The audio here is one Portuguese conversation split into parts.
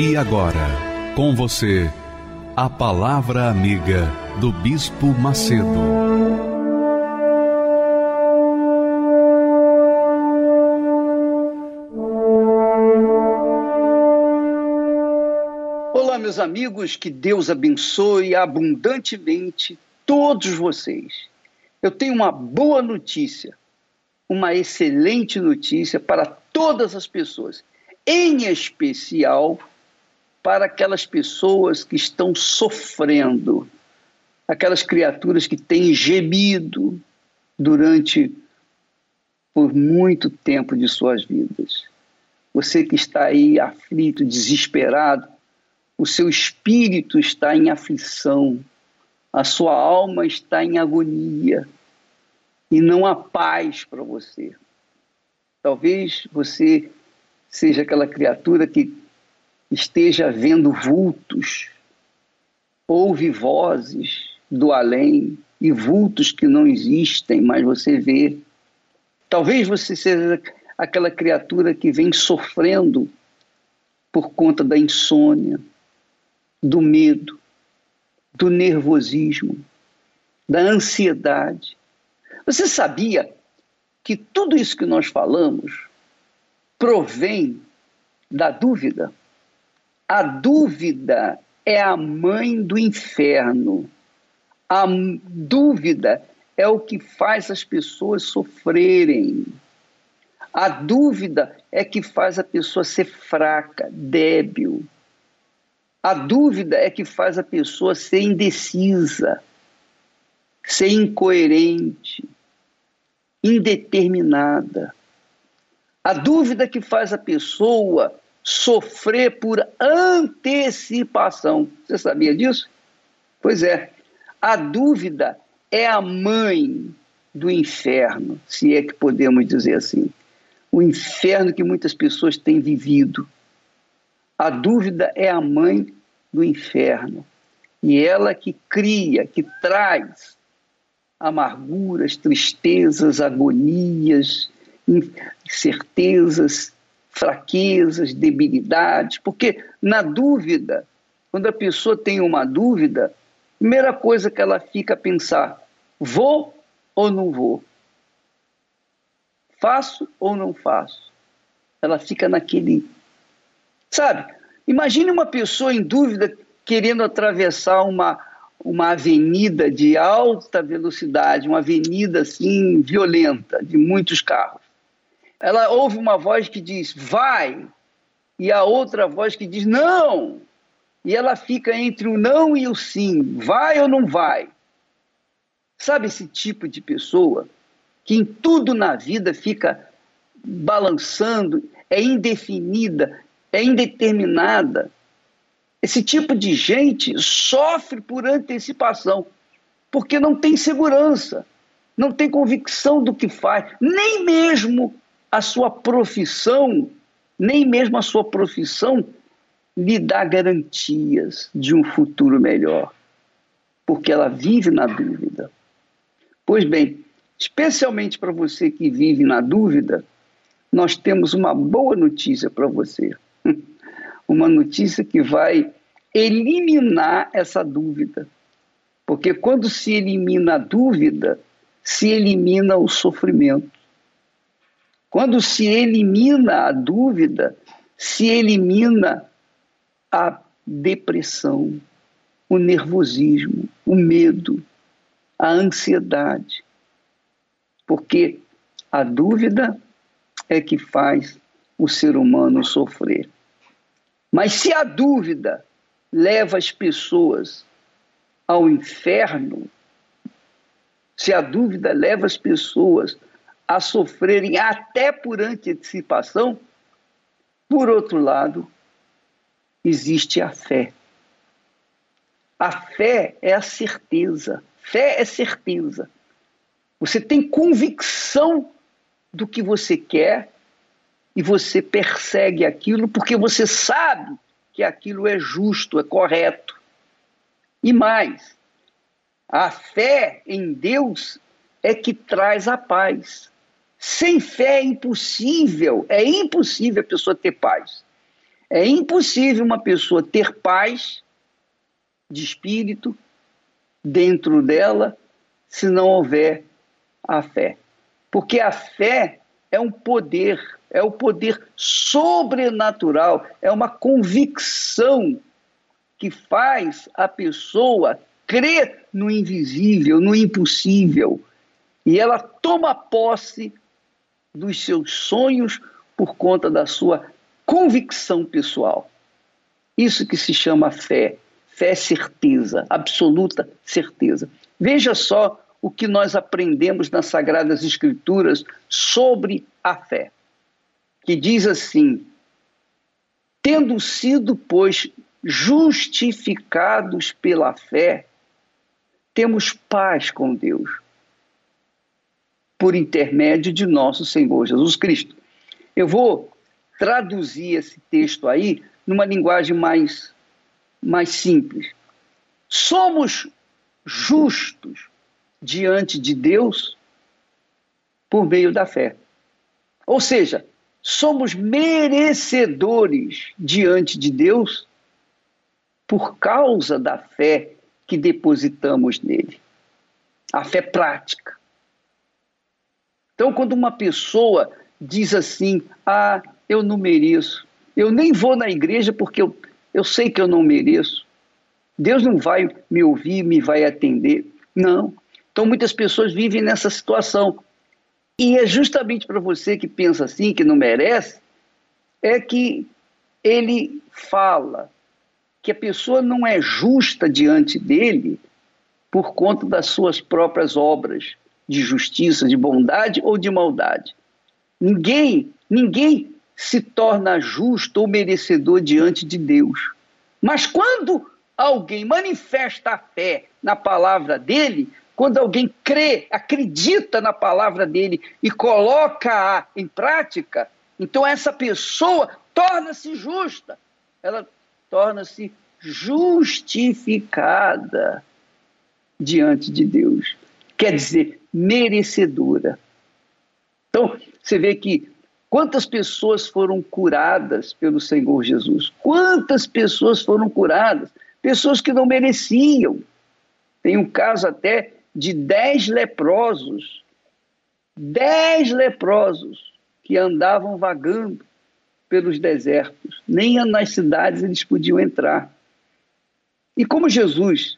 E agora, com você, a Palavra Amiga do Bispo Macedo. Olá, meus amigos, que Deus abençoe abundantemente todos vocês. Eu tenho uma boa notícia, uma excelente notícia para todas as pessoas, em especial para aquelas pessoas que estão sofrendo, aquelas criaturas que têm gemido durante por muito tempo de suas vidas. Você que está aí aflito, desesperado, o seu espírito está em aflição, a sua alma está em agonia e não há paz para você. Talvez você seja aquela criatura que esteja vendo vultos, ouve vozes do além e vultos que não existem, mas você vê. Talvez você seja aquela criatura que vem sofrendo por conta da insônia, do medo, do nervosismo, da ansiedade. Você sabia que tudo isso que nós falamos provém da dúvida? A dúvida é a mãe do inferno. A dúvida é o que faz as pessoas sofrerem. A dúvida é que faz a pessoa ser fraca, débil. A dúvida é que faz a pessoa ser indecisa, ser incoerente, indeterminada. A dúvida que faz a pessoa sofrer por antecipação. Você sabia disso? Pois é. A dúvida é a mãe do inferno, se é que podemos dizer assim. O inferno que muitas pessoas têm vivido. A dúvida é a mãe do inferno. E ela que cria, que traz amarguras, tristezas, agonias, incertezas, fraquezas, debilidades, porque na dúvida, quando a pessoa tem uma dúvida, primeira coisa que ela fica a pensar: vou ou não vou? Faço ou não faço? Ela fica naquele. Sabe? Imagine uma pessoa em dúvida querendo atravessar uma, uma avenida de alta velocidade, uma avenida assim violenta, de muitos carros ela ouve uma voz que diz vai, e a outra voz que diz não. E ela fica entre o não e o sim, vai ou não vai. Sabe esse tipo de pessoa que em tudo na vida fica balançando, é indefinida, é indeterminada. Esse tipo de gente sofre por antecipação, porque não tem segurança, não tem convicção do que faz, nem mesmo a sua profissão, nem mesmo a sua profissão, lhe dá garantias de um futuro melhor, porque ela vive na dúvida. Pois bem, especialmente para você que vive na dúvida, nós temos uma boa notícia para você. Uma notícia que vai eliminar essa dúvida. Porque quando se elimina a dúvida, se elimina o sofrimento. Quando se elimina a dúvida, se elimina a depressão, o nervosismo, o medo, a ansiedade. Porque a dúvida é que faz o ser humano sofrer. Mas se a dúvida leva as pessoas ao inferno, se a dúvida leva as pessoas a sofrerem até por antecipação, Por outro lado, existe a fé. A fé é a certeza. Fé é certeza. Você tem convicção do que você quer e você persegue aquilo porque você sabe que aquilo é justo, é correto. E mais, a fé em Deus é que traz a paz. Sem fé é impossível, é impossível a pessoa ter paz. É impossível uma pessoa ter paz de espírito dentro dela se não houver a fé. Porque a fé é um poder, é o um poder sobrenatural, é uma convicção que faz a pessoa crer no invisível, no impossível. E ela toma posse dos seus sonhos por conta da sua convicção pessoal. Isso que se chama fé. Fé certeza, absoluta certeza. Veja só o que nós aprendemos nas Sagradas Escrituras sobre a fé, que diz assim: tendo sido, pois, justificados pela fé, temos paz com Deus, por intermédio de nosso Senhor Jesus Cristo. Eu vou traduzir esse texto aí numa linguagem mais, mais simples. Somos justos diante de Deus por meio da fé. Ou seja, somos merecedores diante de Deus por causa da fé que depositamos nele. A fé prática. Então, quando uma pessoa diz assim: Ah, eu não mereço, eu nem vou na igreja porque eu, eu sei que eu não mereço, Deus não vai me ouvir, me vai atender. Não. Então, muitas pessoas vivem nessa situação. E é justamente para você que pensa assim, que não merece, é que ele fala que a pessoa não é justa diante dele por conta das suas próprias obras de justiça, de bondade ou de maldade. Ninguém, ninguém se torna justo ou merecedor diante de Deus. Mas quando alguém manifesta a fé na palavra dele, quando alguém crê, acredita na palavra dele e coloca-a em prática, então essa pessoa torna-se justa, ela torna-se justificada diante de Deus. Quer dizer, merecedora. Então, você vê que quantas pessoas foram curadas pelo Senhor Jesus? Quantas pessoas foram curadas? Pessoas que não mereciam. Tem um caso até de dez leprosos, dez leprosos que andavam vagando pelos desertos, nem nas cidades eles podiam entrar. E como Jesus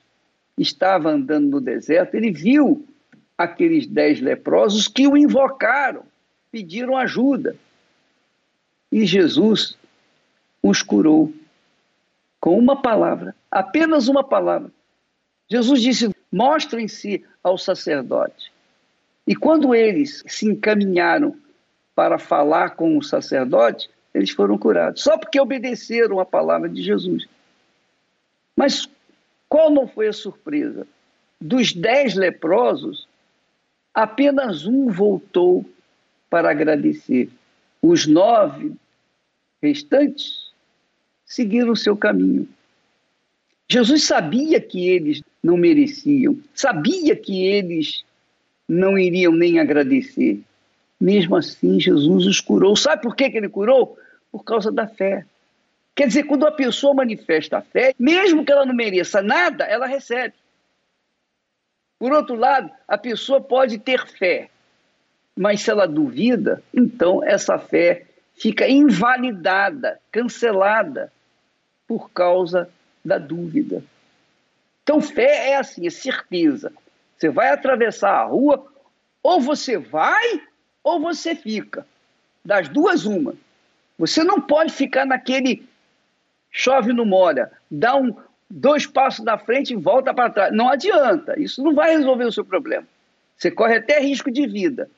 estava andando no deserto, ele viu aqueles dez leprosos que o invocaram, pediram ajuda. E Jesus os curou com uma palavra, apenas uma palavra. Jesus disse: mostrem-se ao sacerdote. E quando eles se encaminharam para falar com o sacerdote, eles foram curados, só porque obedeceram a palavra de Jesus. Mas qual não foi a surpresa? Dos dez leprosos, apenas um voltou para agradecer. Os nove restantes seguiram o seu caminho. Jesus sabia que eles não mereciam, sabia que eles não iriam nem agradecer. Mesmo assim, Jesus os curou. Sabe por que ele curou? Por causa da fé. Quer dizer, quando a pessoa manifesta a fé, mesmo que ela não mereça nada, ela recebe. Por outro lado, a pessoa pode ter fé, mas se ela duvida, então essa fé fica invalidada, cancelada por causa da dúvida. Então, fé é assim, é certeza. Você vai atravessar a rua, ou você vai, ou você fica. Das duas, uma. Você não pode ficar naquele chove no molha, dá um, dois passos na frente e volta para trás. Não adianta, isso não vai resolver o seu problema. Você corre até risco de vida.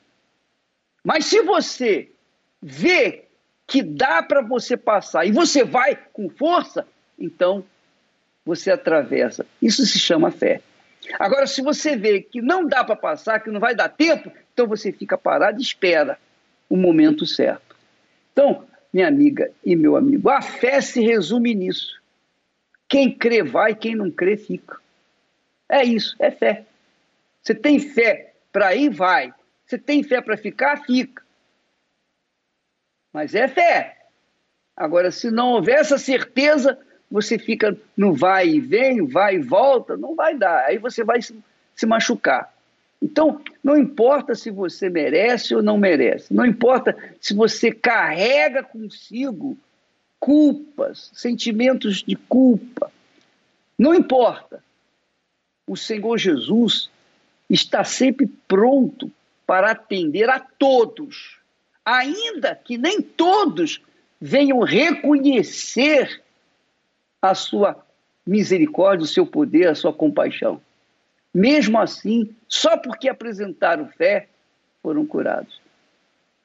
Mas se você vê que dá para você passar e você vai com força, então você atravessa. Isso se chama fé. Agora, se você vê que não dá para passar, que não vai dar tempo, então você fica parado e espera o momento certo. Então, minha amiga e meu amigo, a fé se resume nisso. Quem crê vai, quem não crê fica. É isso, é fé. Você tem fé para ir, vai. Você tem fé para ficar, fica. Mas é fé. Agora, se não houver essa certeza, você fica no vai e vem, vai e volta, não vai dar. Aí você vai se, machucar. Então, não importa se você merece ou não merece, não importa se você carrega consigo culpas, sentimentos de culpa, não importa. O Senhor Jesus está sempre pronto para atender a todos, ainda que nem todos venham reconhecer a sua misericórdia, o seu poder, a sua compaixão. Mesmo assim, só porque apresentaram fé, foram curados.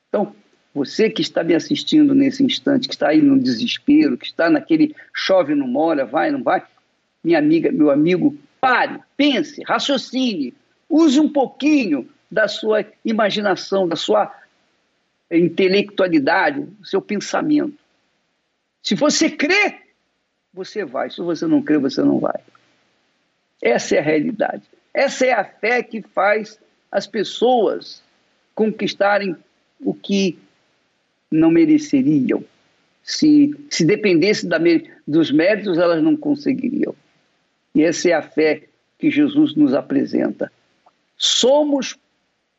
Então, você que está me assistindo nesse instante, que está aí no desespero, que está naquele chove, não molha, vai, não vai, minha amiga, meu amigo, pare, pense, raciocine, use um pouquinho da sua imaginação, da sua intelectualidade, do seu pensamento. Se você crê, você vai. Se você não crê, você não vai. Essa é a realidade. Essa é a fé que faz as pessoas conquistarem o que não mereceriam. Se, se dependesse da, dos méritos, elas não conseguiriam. E essa é a fé que Jesus nos apresenta. Somos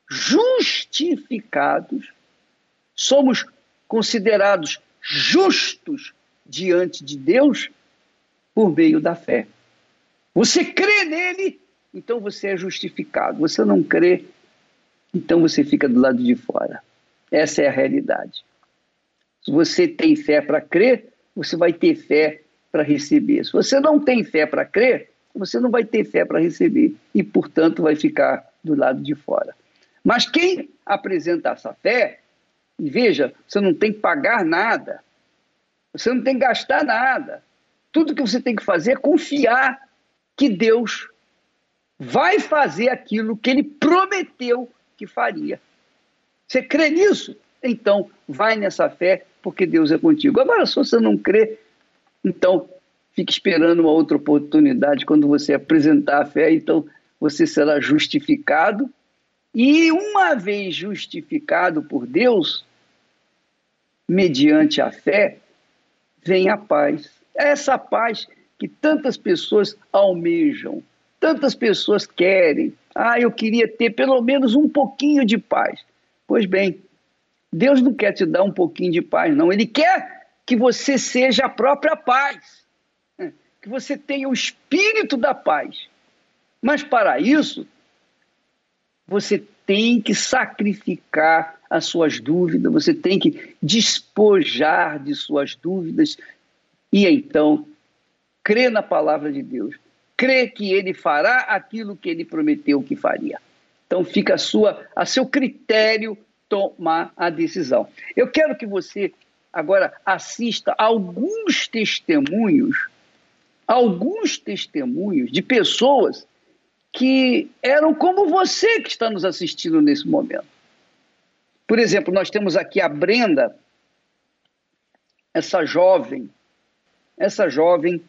justificados, somos considerados justos diante de Deus por meio da fé. Você crê nele, então você é justificado. Você não crê, então você fica do lado de fora. Essa é a realidade. Se você tem fé para crer, você vai ter fé para receber. Se você não tem fé para crer, você não vai ter fé para receber e, portanto, vai ficar do lado de fora. Mas quem apresenta essa fé, e veja, você não tem que pagar nada, você não tem que gastar nada. Tudo que você tem que fazer é confiar que Deus vai fazer aquilo que ele prometeu que faria. Você crê nisso? Então, vai nessa fé, porque Deus é contigo. Agora, se você não crê, então fique esperando uma outra oportunidade quando você apresentar a fé, então você será justificado. E uma vez justificado por Deus, mediante a fé, vem a paz. É essa paz que tantas pessoas almejam, Tantas pessoas querem. Ah, eu queria ter pelo menos um pouquinho de paz. Pois bem, Deus não quer te dar um pouquinho de paz, não. Ele quer que você seja a própria paz, né? que você tenha o espírito da paz. Mas para isso, você tem que sacrificar as suas dúvidas, você tem que despojar de suas dúvidas e então crer na palavra de Deus crê que ele fará aquilo que ele prometeu que faria. Então fica a, sua, a seu critério tomar a decisão. Eu quero que você agora assista alguns testemunhos, alguns testemunhos de pessoas que eram como você que está nos assistindo nesse momento. Por exemplo, nós temos aqui a Brenda, essa jovem, essa jovem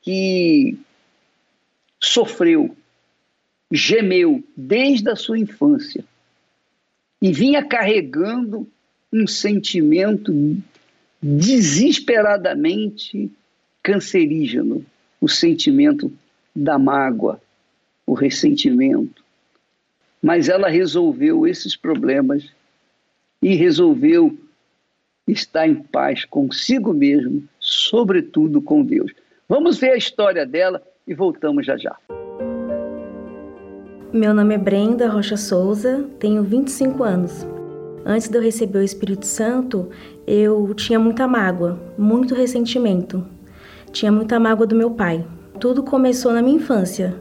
que sofreu, gemeu desde a sua infância e vinha carregando um sentimento desesperadamente cancerígeno, o sentimento da mágoa, o ressentimento. Mas ela resolveu esses problemas e resolveu estar em paz consigo mesmo, sobretudo com Deus. Vamos ver a história dela e voltamos já já. Meu nome é Brenda Rocha Souza, tenho 25 anos. Antes de eu receber o Espírito Santo, eu tinha muita mágoa, muito ressentimento. Tinha muita mágoa do meu pai. Tudo começou na minha infância,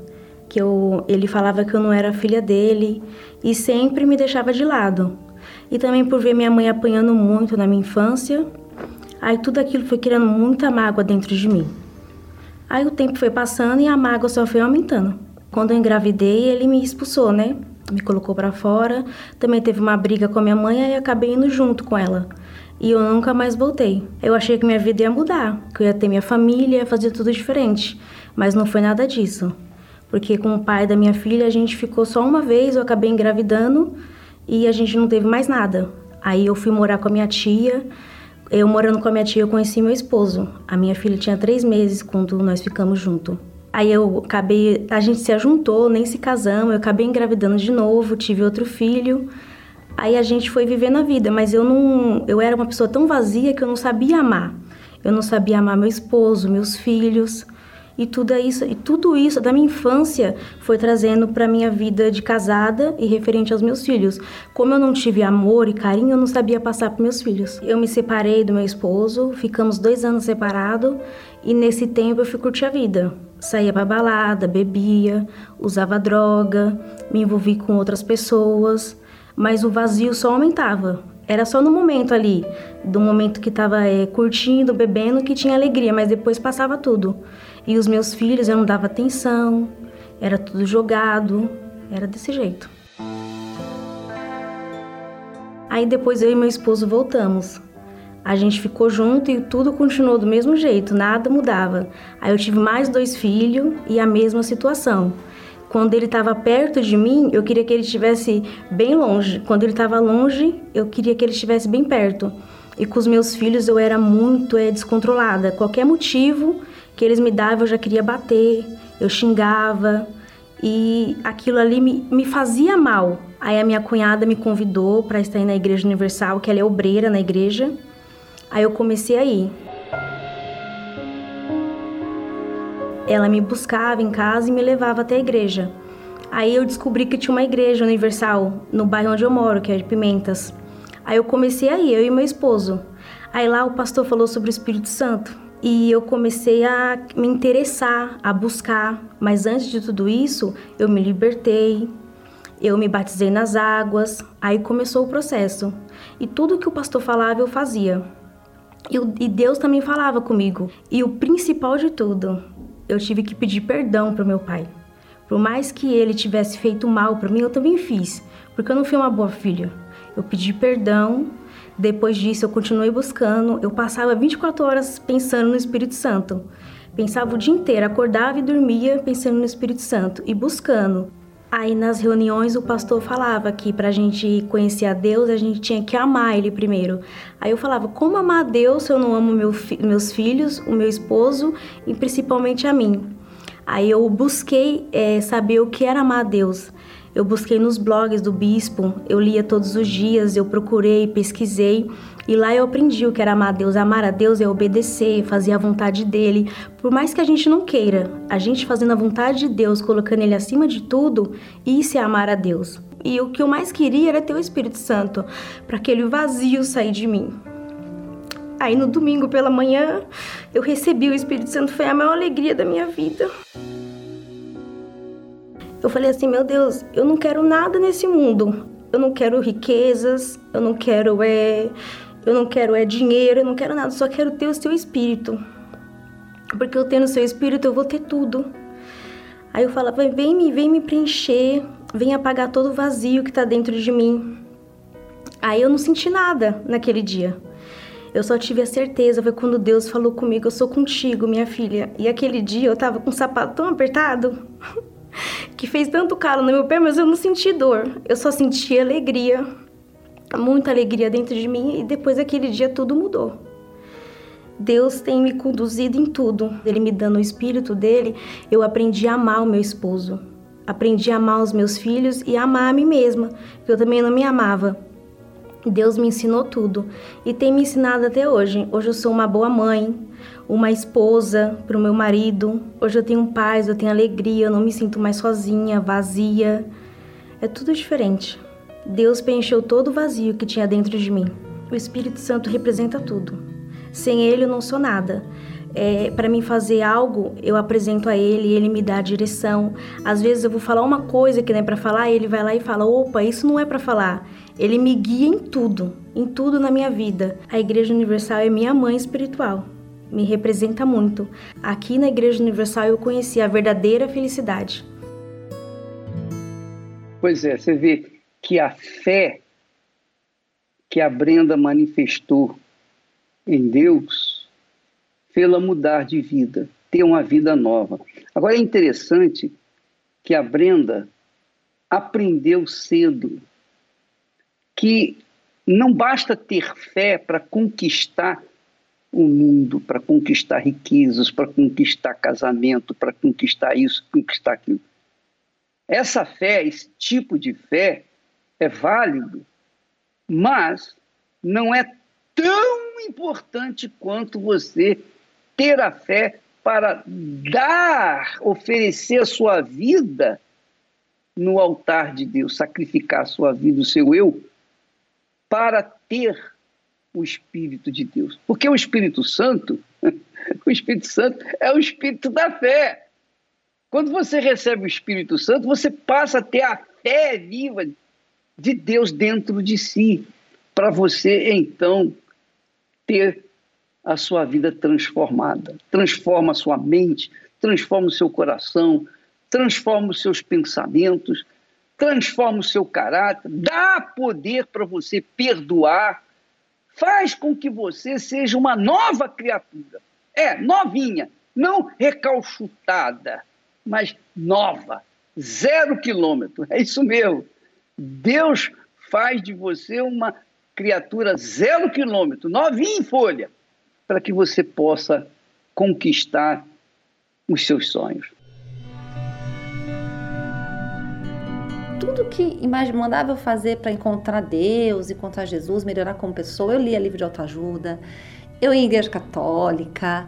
que eu, ele falava que eu não era filha dele e sempre me deixava de lado. e também por ver minha mãe apanhando muito na minha infância. Aí tudo aquilo foi criando muita mágoa dentro de mim. Aí o tempo foi passando e a mágoa só foi aumentando. Quando eu engravidei, ele me expulsou, né? Me colocou para fora. Também teve uma briga com a minha mãe e acabei indo junto com ela. E eu nunca mais voltei. Eu achei que minha vida ia mudar, que eu ia ter minha família, ia fazer tudo diferente. Mas não foi nada disso. Porque com o pai da minha filha a gente ficou só uma vez, eu acabei engravidando e a gente não teve mais nada. Aí eu fui morar com a minha tia. Eu morando com a minha tia, eu conheci meu esposo. A minha filha tinha três meses quando nós ficamos juntos. Aí eu acabei, a gente se ajuntou, nem se casamos, eu acabei engravidando de novo, tive outro filho. Aí a gente foi vivendo a vida, mas eu não, eu era uma pessoa tão vazia que eu não sabia amar. Eu não sabia amar meu esposo, meus filhos. E tudo isso, e tudo isso da minha infância foi trazendo para minha vida de casada e referente aos meus filhos. Como eu não tive amor e carinho, eu não sabia passar para meus filhos. Eu me separei do meu esposo, ficamos dois anos separados e nesse tempo eu fui curtir a vida. Saía para balada, bebia, usava droga, me envolvi com outras pessoas, mas o vazio só aumentava. Era só no momento ali, do momento que estava é, eh, curtindo, bebendo, que tinha alegria, mas depois passava tudo. E os meus filhos eu não dava atenção, era tudo jogado, era desse jeito. Aí depois eu e meu esposo voltamos. A gente ficou junto e tudo continuou do mesmo jeito, nada mudava. Aí eu tive mais dois filhos e a mesma situação. Quando ele estava perto de mim, eu queria que ele estivesse bem longe. Quando ele estava longe, eu queria que ele estivesse bem perto. E com os meus filhos eu era muito é, descontrolada. Qualquer motivo, que eles me davam, eu já queria bater, eu xingava e aquilo ali me, me fazia mal. Aí a minha cunhada me convidou para estar na Igreja Universal, que ela é obreira na igreja. Aí eu comecei a ir. Ela me buscava em casa e me levava até a igreja. Aí eu descobri que tinha uma igreja universal no bairro onde eu moro, que é de Pimentas. Aí eu comecei a ir, eu e meu esposo. Aí lá o pastor falou sobre o Espírito Santo. E eu comecei a me interessar, a buscar. Mas antes de tudo isso, eu me libertei, eu me batizei nas águas. Aí começou o processo. E tudo que o pastor falava, eu fazia. E, Deus também falava comigo. E o principal de tudo, eu tive que pedir perdão para meu pai. Por mais que ele tivesse feito mal para mim, eu também fiz, porque eu não fui uma boa filha. Eu pedi perdão depois disso, eu continuei buscando. Eu passava 24 horas pensando no Espírito Santo. Pensava o dia inteiro, acordava e dormia pensando no Espírito Santo e buscando. Aí nas reuniões o pastor falava que para a gente conhecer a Deus a gente tinha que amar Ele primeiro. Aí eu falava, como amar a Deus se eu não amo meu meus filhos, o meu esposo e principalmente a mim? Aí eu busquei é, saber o que era amar a Deus. Eu busquei nos blogs do bispo, eu lia todos os dias, eu procurei, pesquisei e lá eu aprendi o que era amar a Deus. Amar a Deus é obedecer, fazer a vontade dele. Por mais que a gente não queira, a gente fazendo a vontade de Deus, colocando ele acima de tudo, isso é amar a Deus. E o que eu mais queria era ter o Espírito Santo, para aquele vazio sair de mim. Aí no domingo pela manhã, eu recebi o Espírito Santo, foi a maior alegria da minha vida. Eu falei assim, meu Deus, eu não quero nada nesse mundo. Eu não quero riquezas, eu não quero é, eu não quero é dinheiro, eu não quero nada, só quero ter o seu espírito. Porque eu tendo o seu espírito, eu vou ter tudo. Aí eu falava, vem me, vem me preencher, vem apagar todo o vazio que está dentro de mim. Aí eu não senti nada naquele dia. Eu só tive a certeza, foi quando Deus falou comigo, eu sou contigo, minha filha. E aquele dia eu tava com o sapato tão apertado que fez tanto calo no meu pé, mas eu não senti dor. Eu só senti alegria, muita alegria dentro de mim e depois daquele dia tudo mudou. Deus tem me conduzido em tudo. Ele me dando o espírito dele, eu aprendi a amar o meu esposo. Aprendi a amar os meus filhos e a amar a mim mesma, porque eu também não me amava. Deus me ensinou tudo e tem me ensinado até hoje. Hoje eu sou uma boa mãe, uma esposa para o meu marido. Hoje eu tenho paz, eu tenho alegria, eu não me sinto mais sozinha, vazia. É tudo diferente. Deus preencheu todo o vazio que tinha dentro de mim. O Espírito Santo representa tudo. Sem ele eu não sou nada. é, para mim fazer algo, eu apresento a ele, ele me dá a direção. Às vezes eu vou falar uma coisa que não é para falar, ele vai lá e fala: opa, isso não é para falar. Ele me guia em tudo, em tudo na minha vida. A Igreja Universal é minha mãe espiritual, me representa muito. Aqui na Igreja Universal eu conheci a verdadeira felicidade. Pois é, você vê que a fé que a Brenda manifestou em Deus fê-la mudar de vida, ter uma vida nova. Agora é interessante que a Brenda aprendeu cedo que não basta ter fé para conquistar o mundo, para conquistar riquezas, para conquistar casamento, para conquistar isso, conquistar aquilo. Essa fé, esse tipo de fé, é válido, mas não é tão importante quanto você ter a fé para dar, oferecer a sua vida no altar de Deus, sacrificar a sua vida, o seu eu, para ter o Espírito de Deus. Porque o Espírito Santo, o Espírito Santo é o Espírito da fé. Quando você recebe o Espírito Santo, você passa a ter a fé viva de Deus dentro de si, para você então ter a sua vida transformada. Transforma a sua mente, transforma o seu coração, transforma os seus pensamentos, transforma o seu caráter, dá poder para você perdoar, faz com que você seja uma nova criatura. É, novinha, não recalchutada, mas nova, zero quilômetro. É isso mesmo. Deus faz de você uma criatura zero quilômetro, novinha em folha, para que você possa conquistar os seus sonhos. Tudo que mandava eu fazer para encontrar Deus, encontrar Jesus, melhorar como pessoa, eu lia livro de autoajuda, eu ia em igreja católica,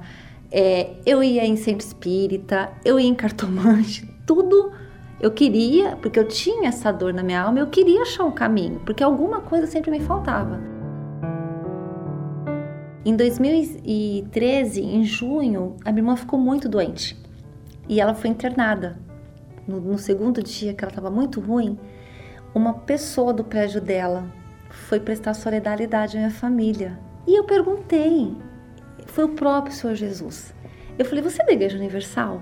é, eu ia em centro espírita, eu ia em cartomante, tudo eu queria, porque eu tinha essa dor na minha alma, eu queria achar um caminho, porque alguma coisa sempre me faltava. Em 2013, em junho, a minha irmã ficou muito doente e ela foi internada no, no segundo dia que ela estava muito ruim, uma pessoa do prédio dela foi prestar solidariedade à minha família. E eu perguntei, foi o próprio Senhor Jesus. Eu falei, você é da Igreja Universal?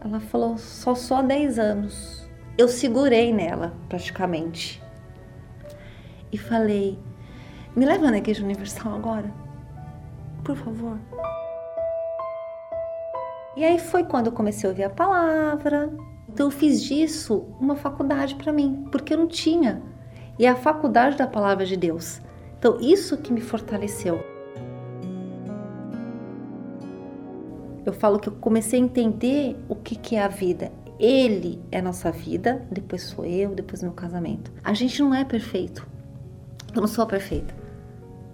Ela falou, só só 10 anos. Eu segurei nela, praticamente. E falei, me leva na Igreja Universal agora? Por favor. E aí foi quando eu comecei a ouvir a palavra, então eu fiz disso uma faculdade para mim, porque eu não tinha. E é a faculdade da palavra de Deus. Então isso que me fortaleceu. Eu falo que eu comecei a entender o que, que é a vida. Ele é a nossa vida, depois sou eu, depois meu casamento. A gente não é perfeito. Eu não sou perfeita,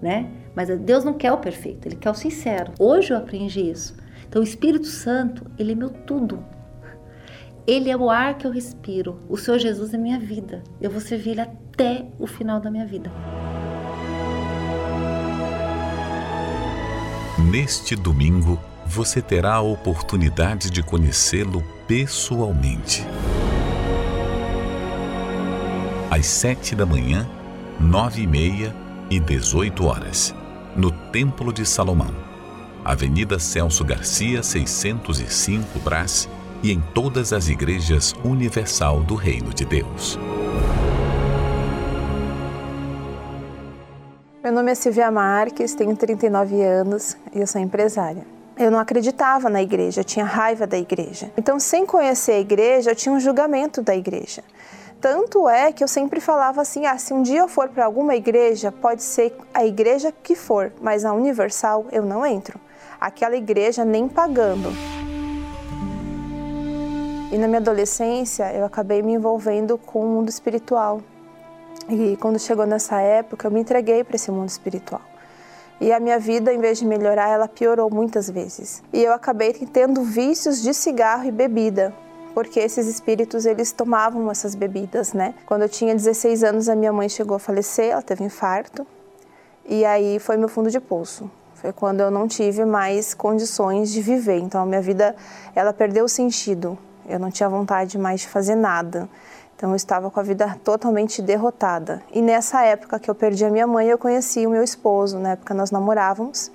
né? Mas Deus não quer o perfeito, Ele quer o sincero. Hoje eu aprendi isso. Então o Espírito Santo, Ele é meu tudo. Ele é o ar que eu respiro. O Senhor Jesus é minha vida. Eu vou servir Ele até o final da minha vida. Neste domingo, você terá a oportunidade de conhecê-lo pessoalmente. Às sete da manhã, nove e meia e dezoito horas, no Templo de Salomão, Avenida Celso Garcia, 605 Brás, e em todas as igrejas universal do Reino de Deus. Meu nome é Silvia Marques, tenho 39 anos e eu sou empresária. Eu não acreditava na igreja, eu tinha raiva da igreja. Então, sem conhecer a igreja, eu tinha um julgamento da igreja. Tanto é que eu sempre falava assim: ah, se um dia eu for para alguma igreja, pode ser a igreja que for, mas a universal eu não entro. Aquela igreja nem pagando. E na minha adolescência eu acabei me envolvendo com o mundo espiritual. E quando chegou nessa época, eu me entreguei para esse mundo espiritual. E a minha vida, em vez de melhorar, ela piorou muitas vezes. E eu acabei tendo vícios de cigarro e bebida, porque esses espíritos eles tomavam essas bebidas, né? Quando eu tinha 16 anos, a minha mãe chegou a falecer, ela teve infarto. E aí foi meu fundo de poço. Foi quando eu não tive mais condições de viver. Então a minha vida, ela perdeu o sentido. Eu não tinha vontade mais de fazer nada. Então eu estava com a vida totalmente derrotada. E nessa época que eu perdi a minha mãe, eu conheci o meu esposo. Na época nós namorávamos.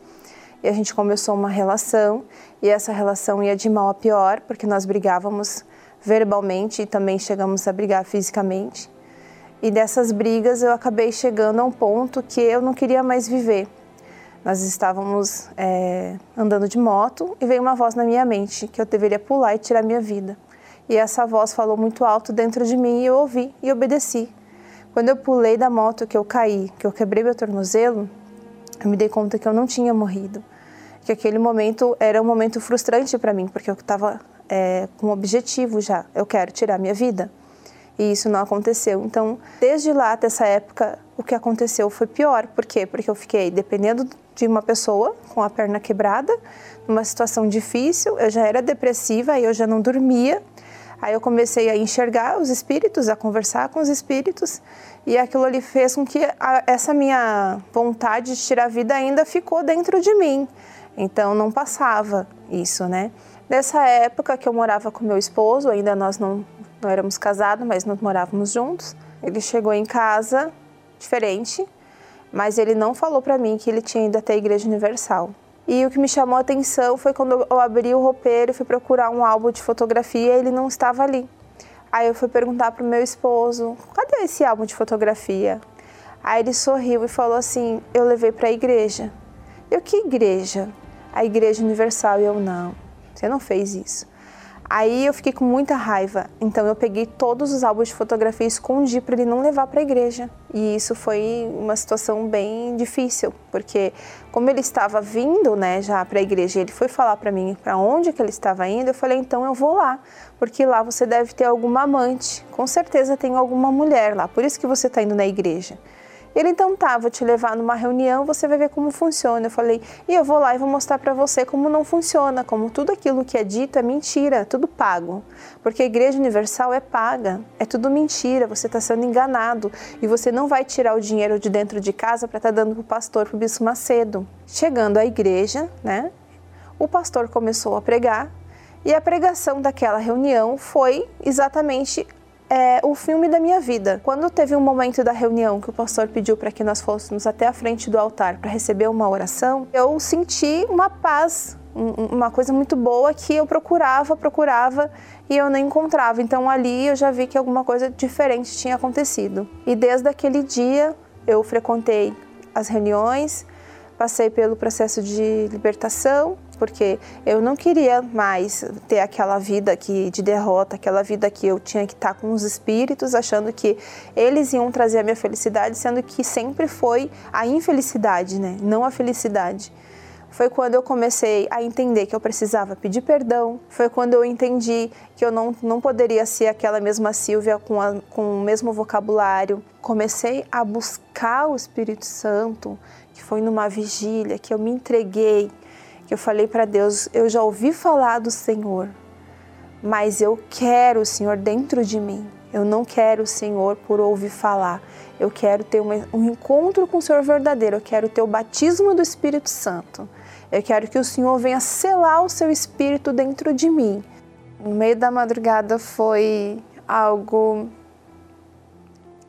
E a gente começou uma relação. E essa relação ia de mal a pior, porque nós brigávamos verbalmente e também chegamos a brigar fisicamente. E dessas brigas eu acabei chegando a um ponto que eu não queria mais viver. Nós estávamos é, andando de moto e veio uma voz na minha mente que eu deveria pular e tirar minha vida. E essa voz falou muito alto dentro de mim e eu ouvi e obedeci. Quando eu pulei da moto, que eu caí, que eu quebrei meu tornozelo, eu me dei conta que eu não tinha morrido. Que aquele momento era um momento frustrante para mim, porque eu estava é, com um objetivo já. Eu quero tirar minha vida e isso não aconteceu. Então, desde lá até essa época, o que aconteceu foi pior. Por quê? Porque eu fiquei dependendo de uma pessoa com a perna quebrada, numa situação difícil, eu já era depressiva, aí eu já não dormia. Aí eu comecei a enxergar os espíritos, a conversar com os espíritos, e aquilo ali fez com que a, essa minha vontade de tirar a vida ainda ficou dentro de mim. Então não passava isso, né? Nessa época que eu morava com meu esposo, ainda nós não não éramos casados, mas não morávamos juntos. Ele chegou em casa diferente, mas ele não falou para mim que ele tinha ido até a Igreja Universal. E o que me chamou a atenção foi quando eu abri o roupeiro e fui procurar um álbum de fotografia e ele não estava ali. Aí eu fui perguntar para o meu esposo: cadê esse álbum de fotografia? Aí ele sorriu e falou assim: eu levei para a igreja. Eu, que igreja? A Igreja Universal. E eu, não, você não fez isso. Aí eu fiquei com muita raiva, então eu peguei todos os álbuns de fotografia e escondi para ele não levar para a igreja. E isso foi uma situação bem difícil, porque como ele estava vindo, né, já para a igreja, ele foi falar para mim para onde que ele estava indo, eu falei, então eu vou lá, porque lá você deve ter alguma amante, com certeza tem alguma mulher lá, por isso que você está indo na igreja. Ele então tá, vou te levar numa reunião, você vai ver como funciona. Eu falei, e eu vou lá e vou mostrar para você como não funciona, como tudo aquilo que é dito é mentira, é tudo pago. Porque a Igreja Universal é paga, é tudo mentira, você está sendo enganado e você não vai tirar o dinheiro de dentro de casa para estar tá dando para o pastor, para o bispo Macedo. Chegando à igreja, né? O pastor começou a pregar e a pregação daquela reunião foi exatamente é o filme da minha vida. Quando teve um momento da reunião que o pastor pediu para que nós fôssemos até a frente do altar para receber uma oração, eu senti uma paz, uma coisa muito boa que eu procurava, procurava e eu não encontrava. Então ali eu já vi que alguma coisa diferente tinha acontecido. E desde aquele dia eu frequentei as reuniões, passei pelo processo de libertação porque eu não queria mais ter aquela vida que de derrota, aquela vida que eu tinha que estar com os espíritos, achando que eles iam trazer a minha felicidade, sendo que sempre foi a infelicidade, né? Não a felicidade. Foi quando eu comecei a entender que eu precisava pedir perdão. Foi quando eu entendi que eu não, não poderia ser aquela mesma Silvia com, a, com o mesmo vocabulário. Comecei a buscar o Espírito Santo, que foi numa vigília que eu me entreguei, que eu falei para Deus: eu já ouvi falar do Senhor, mas eu quero o Senhor dentro de mim. Eu não quero o Senhor por ouvir falar. Eu quero ter um encontro com o Senhor verdadeiro. Eu quero ter o batismo do Espírito Santo. Eu quero que o Senhor venha selar o seu espírito dentro de mim. No meio da madrugada foi algo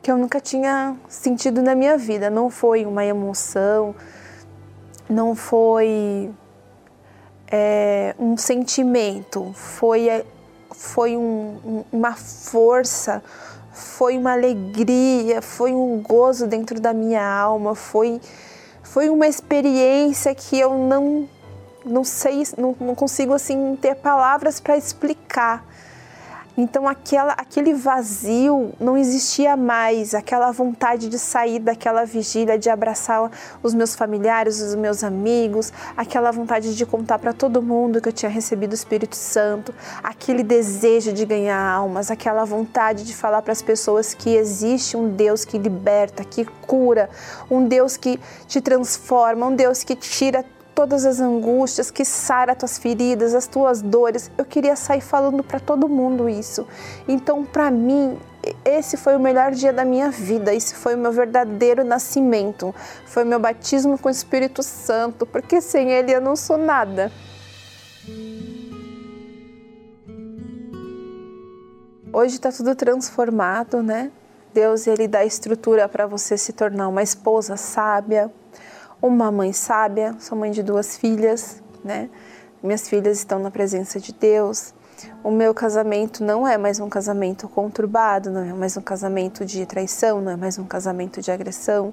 que eu nunca tinha sentido na minha vida. Não foi uma emoção, não foi é, um sentimento, foi, foi um, uma força, foi uma alegria, foi um gozo dentro da minha alma, foi, foi uma experiência que eu não, não sei, não, não consigo assim ter palavras para explicar então aquela, aquele vazio não existia mais, aquela vontade de sair daquela vigília, de abraçar os meus familiares, os meus amigos, aquela vontade de contar para todo mundo que eu tinha recebido o Espírito Santo, aquele desejo de ganhar almas, aquela vontade de falar para as pessoas que existe um Deus que liberta, que cura, um Deus que te transforma, um Deus que tira todas as angústias, que sara as tuas feridas, as tuas dores. Eu queria sair falando para todo mundo isso. Então, para mim, esse foi o melhor dia da minha vida, esse foi o meu verdadeiro nascimento, foi meu batismo com o Espírito Santo, porque sem ele eu não sou nada. Hoje está tudo transformado, né? Deus ele dá estrutura para você se tornar uma esposa sábia, uma mãe sábia, sou mãe de duas filhas, né? Minhas filhas estão na presença de Deus. O meu casamento não é mais um casamento conturbado, não é mais um casamento de traição, não é mais um casamento de agressão.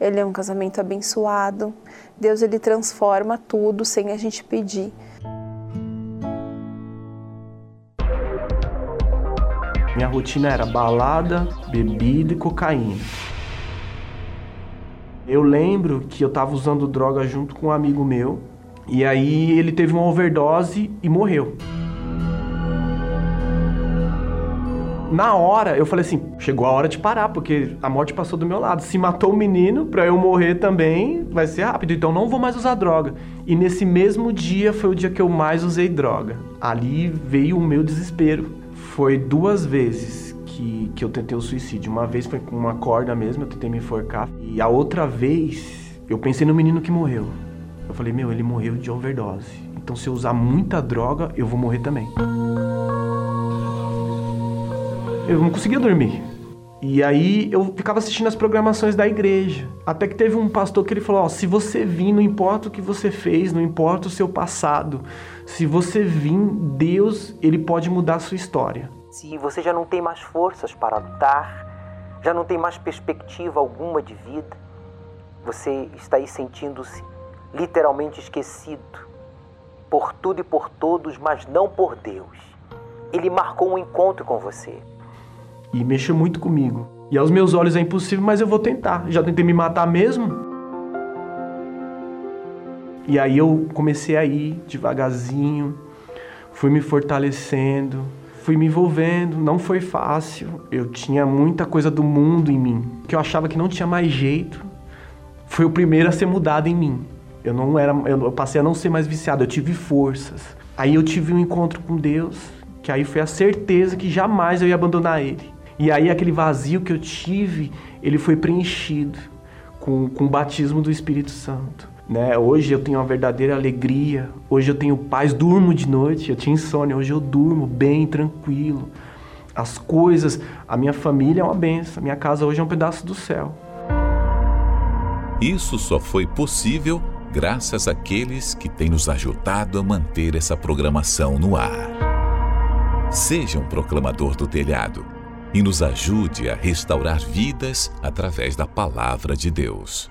Ele é um casamento abençoado. Deus ele transforma tudo sem a gente pedir. Minha rotina era balada, bebida e cocaína. Eu lembro que eu estava usando droga junto com um amigo meu, e aí ele teve uma overdose e morreu. Na hora, eu falei assim: chegou a hora de parar, porque a morte passou do meu lado. Se matou o menino, pra eu morrer também, vai ser rápido. Então não vou mais usar droga. E nesse mesmo dia foi o dia que eu mais usei droga. Ali veio o meu desespero. Foi duas vezes que, que eu tentei o suicídio. Uma vez foi com uma corda mesmo, eu tentei me enforcar. E a outra vez, eu pensei no menino que morreu. Eu falei: meu, ele morreu de overdose. Então se eu usar muita droga, eu vou morrer também eu não conseguia dormir. E aí eu ficava assistindo as programações da igreja. Até que teve um pastor que ele falou: ó, se você vir, não importa o que você fez, não importa o seu passado. Se você vir, Deus, ele pode mudar a sua história. Se você já não tem mais forças para lutar, já não tem mais perspectiva alguma de vida, você está aí sentindo-se literalmente esquecido por tudo e por todos, mas não por Deus. Ele marcou um encontro com você e mexeu muito comigo. E aos meus olhos é impossível, mas eu vou tentar. Já tentei me matar mesmo. E aí eu comecei a ir devagarzinho, fui me fortalecendo, fui me envolvendo. Não foi fácil. Eu tinha muita coisa do mundo em mim, que eu achava que não tinha mais jeito. Foi o primeiro a ser mudado em mim. Eu não era, eu passei a não ser mais viciado, eu tive forças. Aí eu tive um encontro com Deus, que aí foi a certeza que jamais eu ia abandonar ele. E aí aquele vazio que eu tive, ele foi preenchido com, com o batismo do Espírito Santo. Né? Hoje eu tenho uma verdadeira alegria, hoje eu tenho paz, durmo de noite, eu tinha insônia, hoje eu durmo bem, tranquilo. As coisas, a minha família é uma benção, minha casa hoje é um pedaço do céu. Isso só foi possível graças àqueles que têm nos ajudado a manter essa programação no ar. Seja um proclamador do telhado e nos ajude a restaurar vidas através da palavra de Deus.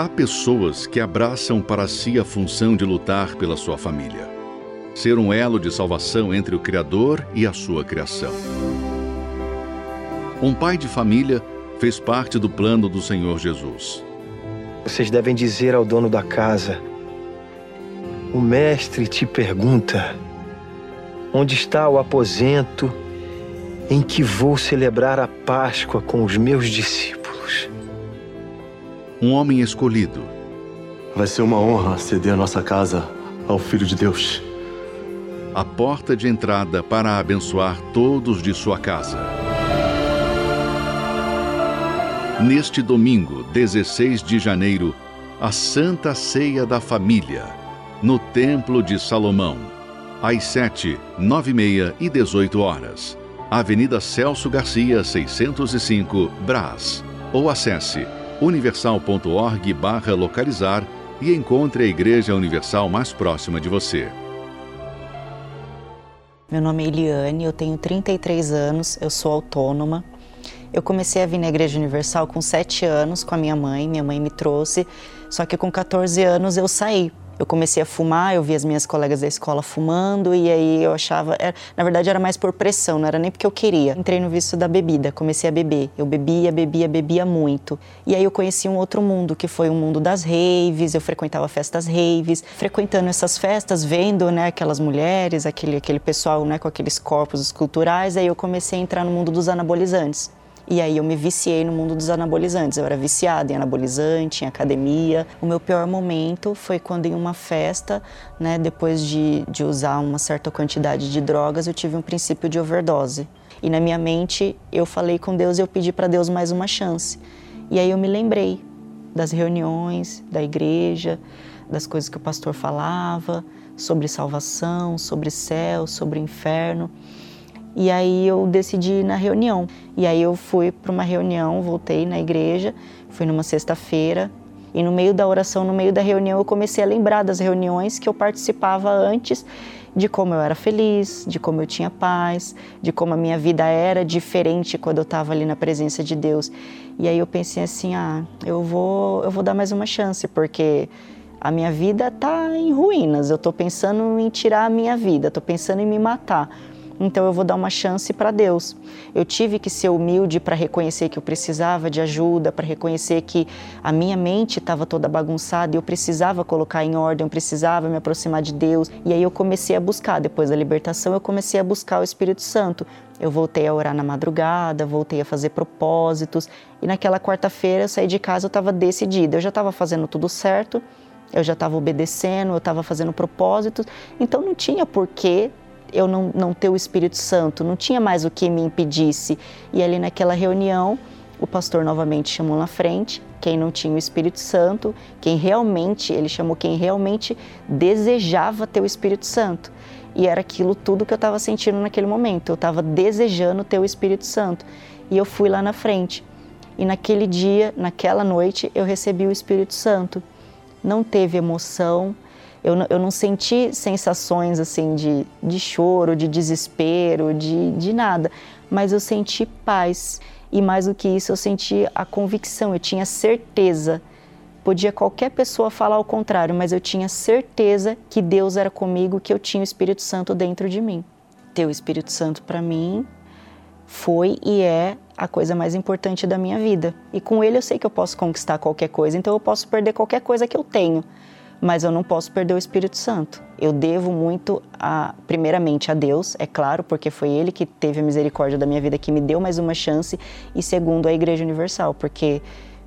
Há pessoas que abraçam para si a função de lutar pela sua família, ser um elo de salvação entre o Criador e a sua criação. Um pai de família fez parte do plano do Senhor Jesus. Vocês devem dizer ao dono da casa o mestre te pergunta: onde está o aposento em que vou celebrar a Páscoa com os meus discípulos? Um homem escolhido. Vai ser uma honra ceder a nossa casa ao Filho de Deus. A porta de entrada para abençoar todos de sua casa. Neste domingo, 16 de janeiro, a Santa Ceia da Família no Templo de Salomão, às 7, 9 e meia e 18 horas. Avenida Celso Garcia, 605, Brás. Ou acesse universal.org barra localizar e encontre a Igreja Universal mais próxima de você. Meu nome é Eliane, eu tenho 33 anos, eu sou autônoma. Eu comecei a vir na Igreja Universal com 7 anos com a minha mãe, minha mãe me trouxe, só que com 14 anos eu saí Eu comecei a fumar, eu vi as minhas colegas da escola fumando e aí eu achava, era, na verdade era mais por pressão, não era nem porque eu queria. Entrei no vício da bebida, comecei a beber. Eu bebia, bebia, bebia muito. E aí eu conheci um outro mundo, que foi o mundo das raves, eu frequentava festas raves, frequentando essas festas, vendo, né, aquelas mulheres, aquele aquele pessoal, né, com aqueles corpos esculturais, aí eu comecei a entrar no mundo dos anabolizantes. E aí eu me viciei no mundo dos anabolizantes. Eu era viciada em anabolizante, em academia. O meu pior momento foi quando em uma festa, né, depois de, de usar uma certa quantidade de drogas, eu tive um princípio de overdose. E na minha mente eu falei com Deus e eu pedi para Deus mais uma chance. E aí eu me lembrei das reuniões da igreja, das coisas que o pastor falava sobre salvação, sobre céu, sobre inferno. E aí eu decidi ir na reunião. E aí eu fui para uma reunião, voltei na igreja, fui numa sexta-feira. E no meio da oração, no meio da reunião, eu comecei a lembrar das reuniões que eu participava antes, de como eu era feliz, de como eu tinha paz, de como a minha vida era diferente quando eu estava ali na presença de Deus. E aí eu pensei assim, ah, eu vou, eu vou dar mais uma chance, porque a minha vida está em ruínas. Eu estou pensando em tirar a minha vida, estou pensando em me matar então eu vou dar uma chance para Deus. Eu tive que ser humilde para reconhecer que eu precisava de ajuda, para reconhecer que a minha mente estava toda bagunçada e eu precisava colocar em ordem, eu precisava me aproximar de Deus. E aí eu comecei a buscar, depois da libertação, eu comecei a buscar o Espírito Santo. Eu voltei a orar na madrugada, voltei a fazer propósitos. E naquela quarta-feira eu saí de casa, eu estava decidida. Eu já estava fazendo tudo certo, eu já estava obedecendo, eu estava fazendo propósitos, então não tinha porquê eu não, não ter o Espírito Santo, não tinha mais o que me impedisse. E ali naquela reunião, o pastor novamente chamou na frente quem não tinha o Espírito Santo, quem realmente, ele chamou quem realmente desejava ter o Espírito Santo. E era aquilo tudo que eu estava sentindo naquele momento. Eu estava desejando ter o Espírito Santo. E eu fui lá na frente. E naquele dia, naquela noite, eu recebi o Espírito Santo. Não teve emoção, eu, eu não senti sensações assim de, de choro, de desespero, de, de nada, mas eu senti paz. E mais do que isso, eu senti a convicção, eu tinha certeza. Podia qualquer pessoa falar o contrário, mas eu tinha certeza que Deus era comigo, que eu tinha o Espírito Santo dentro de mim. Ter o Espírito Santo para mim foi e é a coisa mais importante da minha vida. E com ele eu sei que eu posso conquistar qualquer coisa, então eu posso perder qualquer coisa que eu tenho mas eu não posso perder o Espírito Santo. Eu devo muito, a, primeiramente, a Deus, é claro, porque foi Ele que teve a misericórdia da minha vida, que me deu mais uma chance, e segundo, a Igreja Universal, porque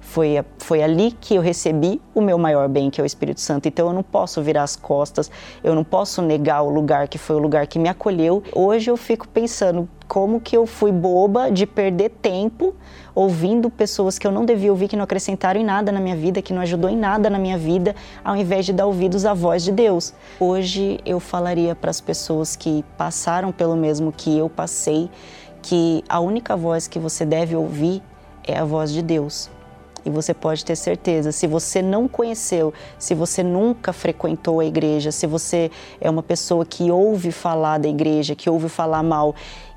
foi, foi ali que eu recebi o meu maior bem, que é o Espírito Santo. Então eu não posso virar as costas, eu não posso negar o lugar que foi o lugar que me acolheu. Hoje eu fico pensando como que eu fui boba de perder tempo ouvindo pessoas que eu não devia ouvir, que não acrescentaram em nada na minha vida, que não ajudou em nada na minha vida, ao invés de dar ouvidos à voz de Deus. Hoje eu falaria para as pessoas que passaram pelo mesmo que eu passei, que a única voz que você deve ouvir é a voz de Deus. E você pode ter certeza, se você não conheceu, se você nunca frequentou a igreja, se você é uma pessoa que ouve falar da igreja, que ouve falar mal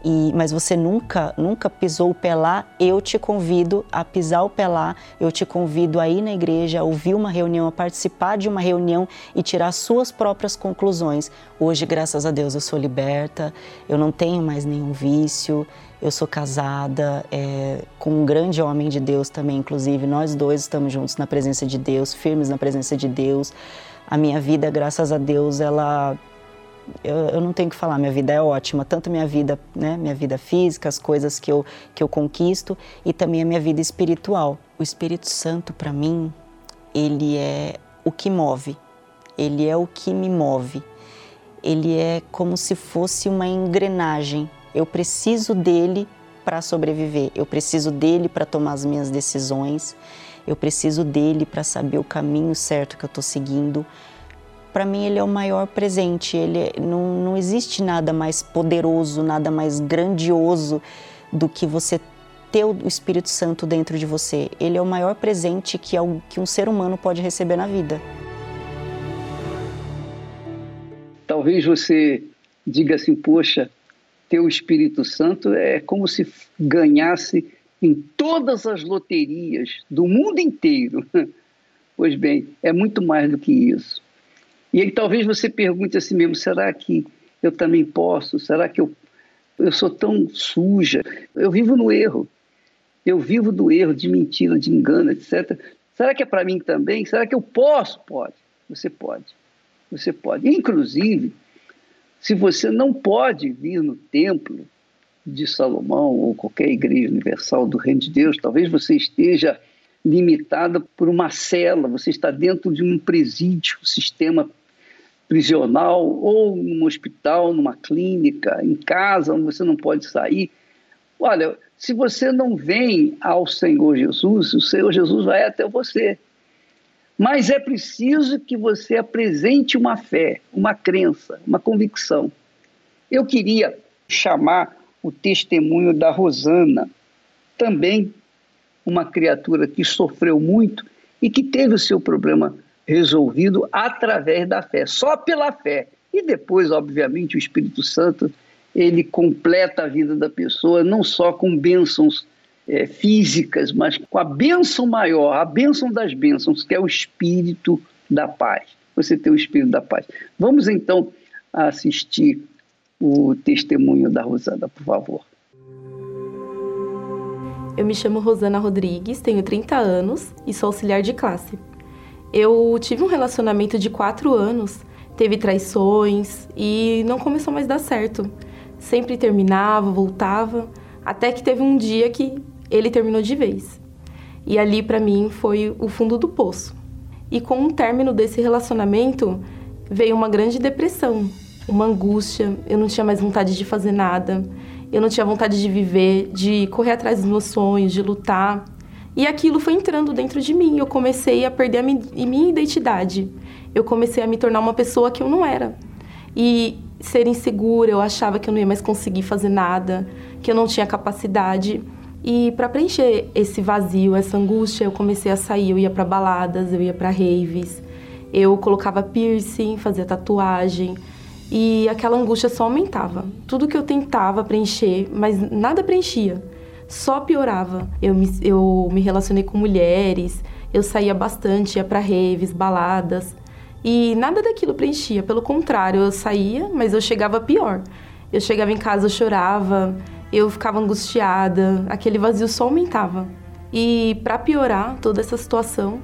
e, mas você nunca, nunca pisou o pé lá, eu te convido a pisar o pé lá, eu te convido a ir na igreja, a ouvir uma reunião, a participar de uma reunião e tirar suas próprias conclusões. Hoje, graças a Deus, eu sou liberta, eu não tenho mais nenhum vício, eu sou casada é, com um grande homem de Deus também, inclusive, nós dois estamos juntos na presença de Deus, firmes na presença de Deus. A minha vida, graças a Deus, ela eu, eu, não tenho que falar, minha vida é ótima, tanto minha vida, né, minha vida física, as coisas que eu, que eu conquisto e também a minha vida espiritual. O Espírito Santo, para mim, ele é o que move, ele é o que me move. Ele é como se fosse uma engrenagem. Eu preciso dele para sobreviver, eu preciso dele para tomar as minhas decisões, eu preciso dele para saber o caminho certo que eu estou seguindo para mim ele é o maior presente. Ele é, não, não existe nada mais poderoso, nada mais grandioso do que você ter o Espírito Santo dentro de você. Ele é o maior presente que, que um ser humano pode receber na vida. Talvez você diga assim, poxa, ter o Espírito Santo é como se ganhasse em todas as loterias do mundo inteiro. Pois bem, é muito mais do que isso. E aí talvez você pergunte a si mesmo: será que eu também posso? Será que eu, eu sou tão suja? Eu vivo no erro. Eu vivo do erro, de mentira, de engano, etc. Será que é para mim também? Será que eu posso? Pode. Você pode. Você pode. Inclusive, se você não pode vir no templo de Salomão ou qualquer igreja universal do Reino de Deus, talvez você esteja limitada por uma cela, você está dentro de um presídio, sistema prisional, ou num hospital, numa clínica, em casa, onde você não pode sair. Olha, se você não vem ao Senhor Jesus, o Senhor Jesus vai até você. Mas é preciso que você apresente uma fé, uma crença, uma convicção. Eu queria chamar o testemunho da Rosana, também uma criatura que sofreu muito e que teve o seu problema resolvido através da fé, só pela fé. E depois, obviamente, o Espírito Santo ele completa a vida da pessoa não só com bênçãos é, físicas, mas com a bênção maior, a bênção das bênçãos, que é o Espírito da paz. Você tem o Espírito da paz. Vamos então assistir o testemunho da Rosana, por favor. Eu me chamo Rosana Rodrigues, tenho 30 anos e sou auxiliar de classe. Eu tive um relacionamento de 4 anos, teve traições e não começou mais a dar certo. Sempre terminava, voltava, até que teve um dia que ele terminou de vez. E ali para mim foi o fundo do poço. E com o término desse relacionamento veio uma grande depressão, uma angústia, eu não tinha mais vontade de fazer nada eu não tinha vontade de viver, de correr atrás dos meus sonhos, de lutar. E aquilo foi entrando dentro de mim. Eu comecei a perder a minha identidade. Eu comecei a me tornar uma pessoa que eu não era. E ser insegura, eu achava que eu não ia mais conseguir fazer nada, que eu não tinha capacidade. E para preencher esse vazio, essa angústia, eu comecei a sair. Eu ia para baladas, eu ia para raves, eu colocava piercing, fazia tatuagem e aquela angústia só aumentava. Tudo que eu tentava preencher, mas nada preenchia, só piorava. Eu me, eu me relacionei com mulheres, eu saía bastante, ia para raves, baladas, e nada daquilo preenchia. Pelo contrário, eu saía, mas eu chegava pior. Eu chegava em casa, eu chorava, eu ficava angustiada, aquele vazio só aumentava. E para piorar toda essa situação,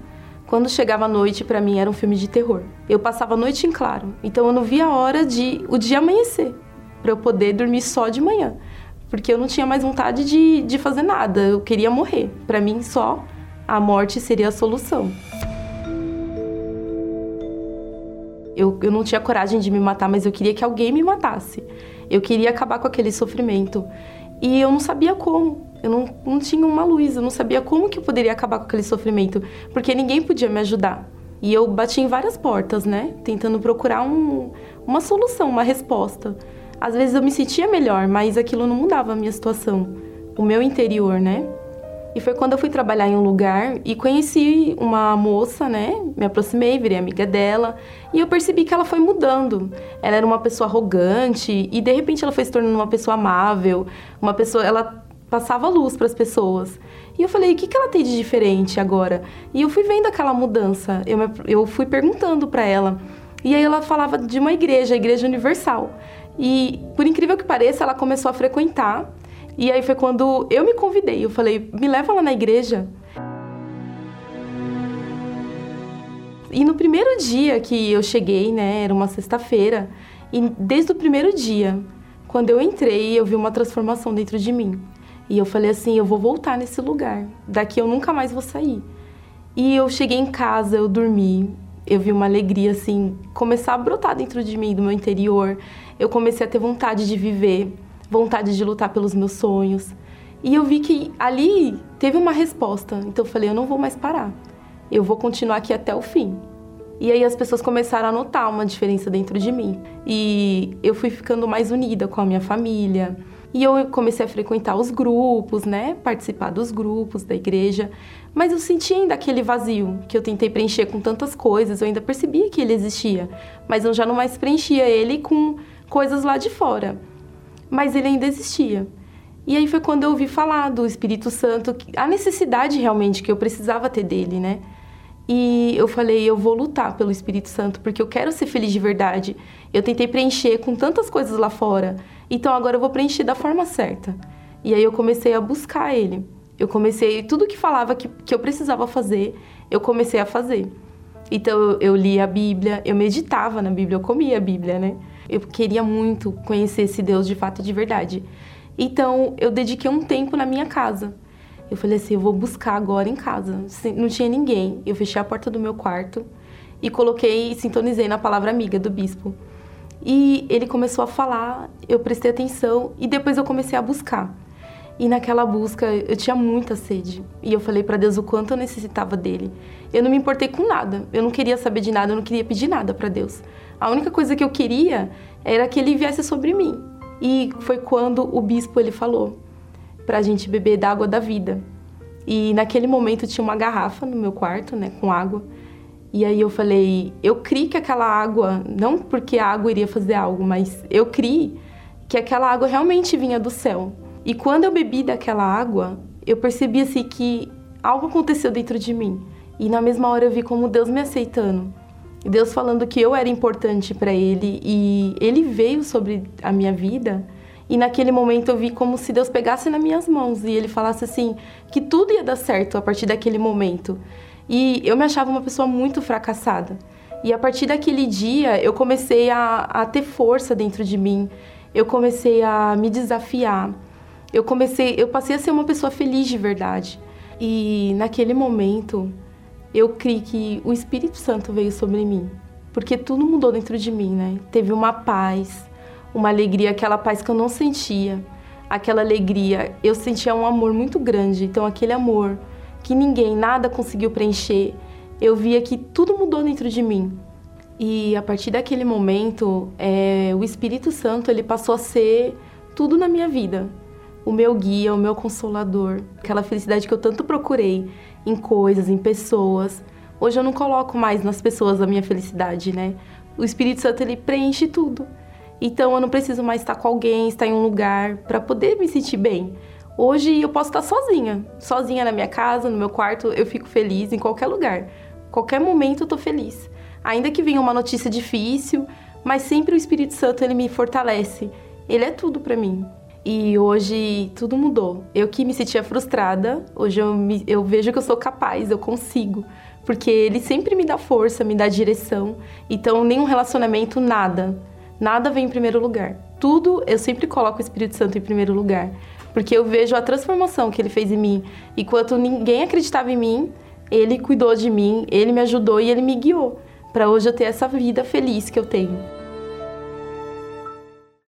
quando chegava a noite, para mim era um filme de terror. Eu passava a noite em claro, então eu não via a hora de o dia amanhecer, para eu poder dormir só de manhã. Porque eu não tinha mais vontade de, de fazer nada, eu queria morrer. Para mim, só a morte seria a solução. Eu, eu não tinha coragem de me matar, mas eu queria que alguém me matasse. Eu queria acabar com aquele sofrimento. E eu não sabia como. Eu não, não tinha uma luz, eu não sabia como que eu poderia acabar com aquele sofrimento, porque ninguém podia me ajudar. E eu bati em várias portas, né? Tentando procurar um, uma solução, uma resposta. Às vezes eu me sentia melhor, mas aquilo não mudava a minha situação, o meu interior, né? E foi quando eu fui trabalhar em um lugar e conheci uma moça, né? Me aproximei, virei amiga dela e eu percebi que ela foi mudando. Ela era uma pessoa arrogante e de repente ela foi se tornando uma pessoa amável, uma pessoa, ela passava luz para as pessoas. E eu falei, o que, que ela tem de diferente agora? E eu fui vendo aquela mudança, eu, eu fui perguntando para ela. E aí ela falava de uma igreja, a Igreja Universal. E por incrível que pareça, ela começou a frequentar. E aí foi quando eu me convidei, eu falei, me leva lá na igreja. E no primeiro dia que eu cheguei, né, era uma sexta-feira, e desde o primeiro dia, quando eu entrei, eu vi uma transformação dentro de mim. E eu falei assim, eu vou voltar nesse lugar. Daqui eu nunca mais vou sair. E eu cheguei em casa, eu dormi, eu vi uma alegria assim começar a brotar dentro de mim, do meu interior. Eu comecei a ter vontade de viver, vontade de lutar pelos meus sonhos. E eu vi que ali teve uma resposta. Então eu falei, eu não vou mais parar. Eu vou continuar aqui até o fim. E aí as pessoas começaram a notar uma diferença dentro de mim. E eu fui ficando mais unida com a minha família. E eu comecei a frequentar os grupos, né? Participar dos grupos da igreja. Mas eu sentia ainda aquele vazio que eu tentei preencher com tantas coisas. Eu ainda percebia que ele existia, mas eu já não mais preenchia ele com coisas lá de fora. Mas ele ainda existia. E aí foi quando eu ouvi falar do Espírito Santo, a necessidade realmente que eu precisava ter dele, né? E eu falei, eu vou lutar pelo Espírito Santo, porque eu quero ser feliz de verdade. Eu tentei preencher com tantas coisas lá fora, então agora eu vou preencher da forma certa. E aí eu comecei a buscar ele. Eu comecei, tudo que falava que, que eu precisava fazer, eu comecei a fazer. Então eu, lia a Bíblia, eu meditava na Bíblia, eu comia a Bíblia, né? Eu queria muito conhecer esse Deus de fato de verdade. Então eu dediquei um tempo na minha casa. Eu falei assim, eu vou buscar agora em casa. Não tinha ninguém. Eu fechei a porta do meu quarto e coloquei e sintonizei na palavra amiga do bispo. E ele começou a falar, eu prestei atenção e depois eu comecei a buscar. E naquela busca eu tinha muita sede. E eu falei para Deus o quanto eu necessitava dele. Eu não me importei com nada. Eu não queria saber de nada, eu não queria pedir nada para Deus. A única coisa que eu queria era que ele viesse sobre mim. E foi quando o bispo ele falou: para a gente beber da água da vida. E naquele momento tinha uma garrafa no meu quarto, né, com água. E aí eu falei, eu criei que aquela água, não porque a água iria fazer algo, mas eu criei que aquela água realmente vinha do céu. E quando eu bebi daquela água, eu percebi assim que algo aconteceu dentro de mim. E na mesma hora eu vi como Deus me aceitando. Deus falando que eu era importante para ele e ele veio sobre a minha vida e naquele momento eu vi como se Deus pegasse nas minhas mãos e ele falasse assim que tudo ia dar certo a partir daquele momento. E eu me achava uma pessoa muito fracassada. E a partir daquele dia eu comecei a, a ter força dentro de mim. Eu comecei a me desafiar. Eu comecei, eu passei a ser uma pessoa feliz de verdade. E naquele momento eu criei que o Espírito Santo veio sobre mim, porque tudo mudou dentro de mim, né? Teve uma paz, uma alegria, aquela paz que eu não sentia, aquela alegria. Eu sentia um amor muito grande, então aquele amor que ninguém, nada conseguiu preencher. Eu via que tudo mudou dentro de mim. E a partir daquele momento, é, o Espírito Santo ele passou a ser tudo na minha vida. O meu guia, o meu consolador, aquela felicidade que eu tanto procurei em coisas, em pessoas. Hoje eu não coloco mais nas pessoas a minha felicidade, né? O Espírito Santo ele preenche tudo. Então eu não preciso mais estar com alguém, estar em um lugar para poder me sentir bem. Hoje eu posso estar sozinha, sozinha na minha casa, no meu quarto, eu fico feliz em qualquer lugar. Qualquer momento eu tô feliz. Ainda que venha uma notícia difícil, mas sempre o Espírito Santo ele me fortalece. Ele é tudo para mim. E hoje tudo mudou. Eu que me sentia frustrada, hoje eu, me, eu vejo que eu sou capaz, eu consigo. Porque ele sempre me dá força, me dá direção. Então, nenhum relacionamento, nada nada vem em primeiro lugar. Tudo eu sempre coloco o Espírito Santo em primeiro lugar, porque eu vejo a transformação que ele fez em mim. Enquanto ninguém acreditava em mim, ele cuidou de mim, ele me ajudou e ele me guiou para hoje eu ter essa vida feliz que eu tenho.